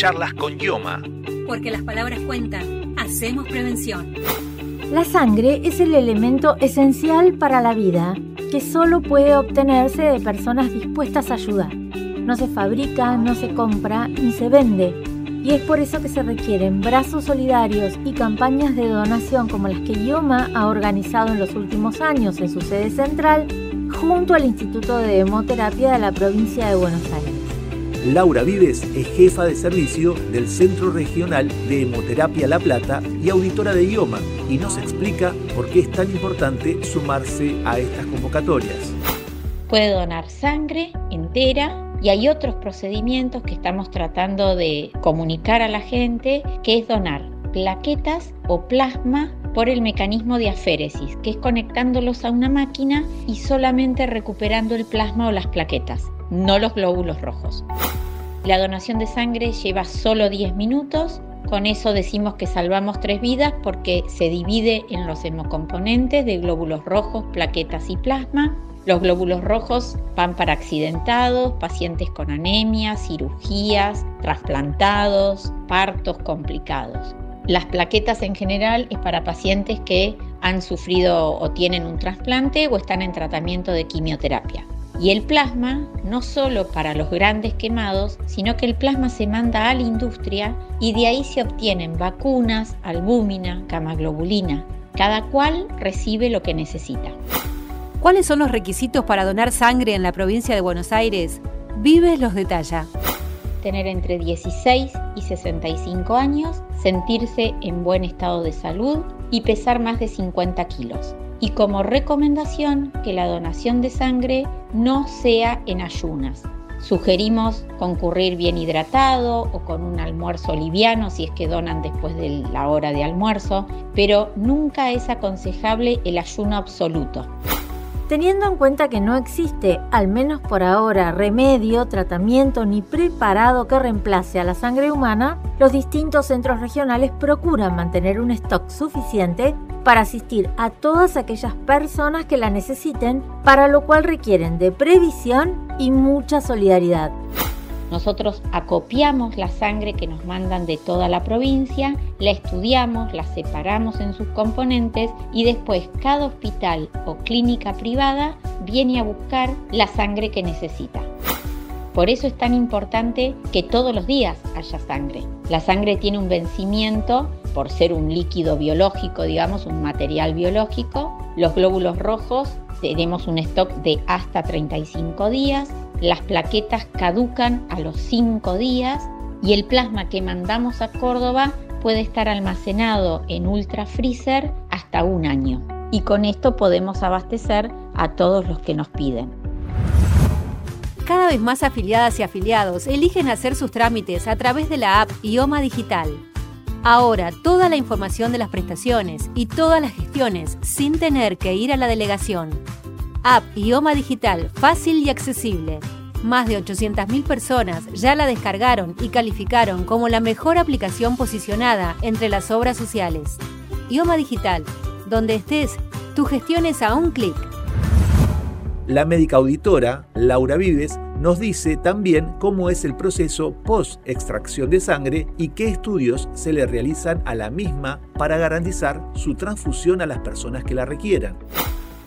Charlas con Yoma. Porque las palabras cuentan. Hacemos prevención. La sangre es el elemento esencial para la vida, que solo puede obtenerse de personas dispuestas a ayudar. No se fabrica, no se compra ni se vende. Y es por eso que se requieren brazos solidarios y campañas de donación como las que IOMA ha organizado en los últimos años en su sede central junto al Instituto de Hemoterapia de la provincia de Buenos Aires. Laura Vives es jefa de servicio del Centro Regional de Hemoterapia La Plata y auditora de IOMA y nos explica por qué es tan importante sumarse a estas convocatorias. Puede donar sangre entera y hay otros procedimientos que estamos tratando de comunicar a la gente, que es donar plaquetas o plasma por el mecanismo de aféresis, que es conectándolos a una máquina y solamente recuperando el plasma o las plaquetas, no los glóbulos rojos. La donación de sangre lleva solo 10 minutos, con eso decimos que salvamos tres vidas porque se divide en los hemocomponentes de glóbulos rojos, plaquetas y plasma. Los glóbulos rojos van para accidentados, pacientes con anemia, cirugías, trasplantados, partos complicados. Las plaquetas en general es para pacientes que han sufrido o tienen un trasplante o están en tratamiento de quimioterapia. Y el plasma, no solo para los grandes quemados, sino que el plasma se manda a la industria y de ahí se obtienen vacunas, albúmina, camaglobulina. Cada cual recibe lo que necesita. ¿Cuáles son los requisitos para donar sangre en la provincia de Buenos Aires? Vives los detalla tener entre 16 y 65 años, sentirse en buen estado de salud y pesar más de 50 kilos. Y como recomendación, que la donación de sangre no sea en ayunas. Sugerimos concurrir bien hidratado o con un almuerzo liviano si es que donan después de la hora de almuerzo, pero nunca es aconsejable el ayuno absoluto. Teniendo en cuenta que no existe, al menos por ahora, remedio, tratamiento ni preparado que reemplace a la sangre humana, los distintos centros regionales procuran mantener un stock suficiente para asistir a todas aquellas personas que la necesiten, para lo cual requieren de previsión y mucha solidaridad. Nosotros acopiamos la sangre que nos mandan de toda la provincia, la estudiamos, la separamos en sus componentes y después cada hospital o clínica privada viene a buscar la sangre que necesita. Por eso es tan importante que todos los días haya sangre. La sangre tiene un vencimiento por ser un líquido biológico, digamos, un material biológico. Los glóbulos rojos tenemos un stock de hasta 35 días las plaquetas caducan a los 5 días y el plasma que mandamos a Córdoba puede estar almacenado en ultra freezer hasta un año. Y con esto podemos abastecer a todos los que nos piden. Cada vez más afiliadas y afiliados eligen hacer sus trámites a través de la app IOMA Digital. Ahora toda la información de las prestaciones y todas las gestiones sin tener que ir a la delegación. App Ioma Digital, fácil y accesible. Más de 800.000 personas ya la descargaron y calificaron como la mejor aplicación posicionada entre las obras sociales. Ioma Digital, donde estés, tu gestión es a un clic. La médica auditora, Laura Vives, nos dice también cómo es el proceso post-extracción de sangre y qué estudios se le realizan a la misma para garantizar su transfusión a las personas que la requieran.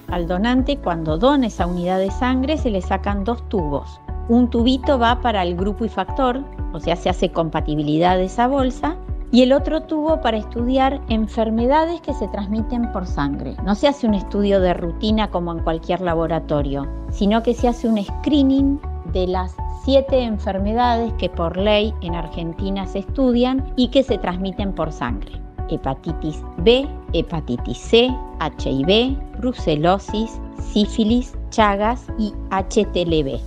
Al donante, cuando dona esa unidad de sangre, se le sacan dos tubos. Un tubito va para el grupo y factor, o sea, se hace compatibilidad de esa bolsa, y el otro tubo para estudiar enfermedades que se transmiten por sangre. No se hace un estudio de rutina como en cualquier laboratorio, sino que se hace un screening de las siete enfermedades que por ley en Argentina se estudian y que se transmiten por sangre hepatitis B, hepatitis C, HIV, brucelosis, sífilis, chagas y HTLV.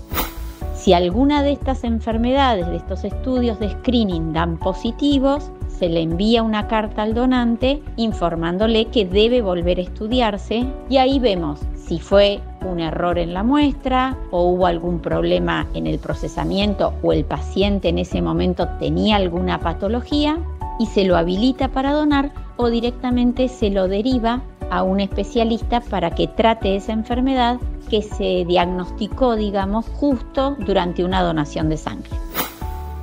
Si alguna de estas enfermedades, de estos estudios de screening dan positivos, se le envía una carta al donante informándole que debe volver a estudiarse y ahí vemos si fue un error en la muestra o hubo algún problema en el procesamiento o el paciente en ese momento tenía alguna patología y se lo habilita para donar o directamente se lo deriva a un especialista para que trate esa enfermedad que se diagnosticó, digamos, justo durante una donación de sangre.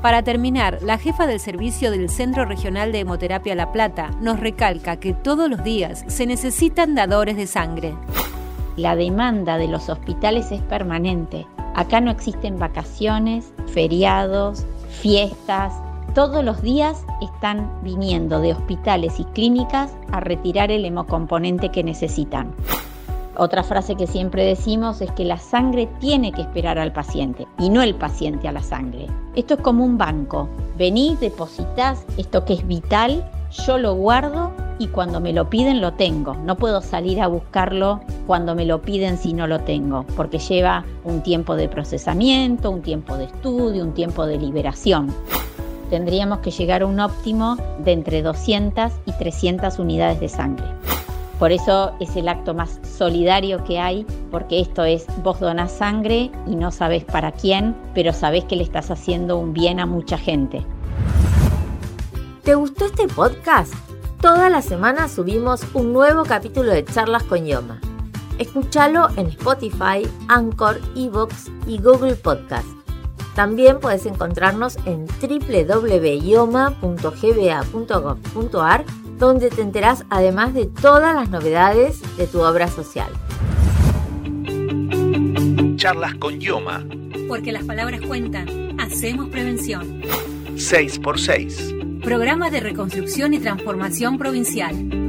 Para terminar, la jefa del servicio del Centro Regional de Hemoterapia La Plata nos recalca que todos los días se necesitan dadores de sangre. La demanda de los hospitales es permanente. Acá no existen vacaciones, feriados, fiestas. Todos los días están viniendo de hospitales y clínicas a retirar el hemocomponente que necesitan. Otra frase que siempre decimos es que la sangre tiene que esperar al paciente y no el paciente a la sangre. Esto es como un banco. Venís, depositas esto que es vital, yo lo guardo y cuando me lo piden lo tengo. No puedo salir a buscarlo cuando me lo piden si no lo tengo, porque lleva un tiempo de procesamiento, un tiempo de estudio, un tiempo de liberación. Tendríamos que llegar a un óptimo de entre 200 y 300 unidades de sangre. Por eso es el acto más solidario que hay, porque esto es vos donás sangre y no sabes para quién, pero sabés que le estás haciendo un bien a mucha gente. ¿Te gustó este podcast? Toda la semana subimos un nuevo capítulo de Charlas con Yoma. Escúchalo en Spotify, Anchor, Evox y Google Podcast. También puedes encontrarnos en www.yoma.gba.gov.ar donde te enterás además de todas las novedades de tu obra social. Charlas con Yoma. Porque las palabras cuentan. Hacemos prevención. 6x6. Programa de Reconstrucción y Transformación Provincial.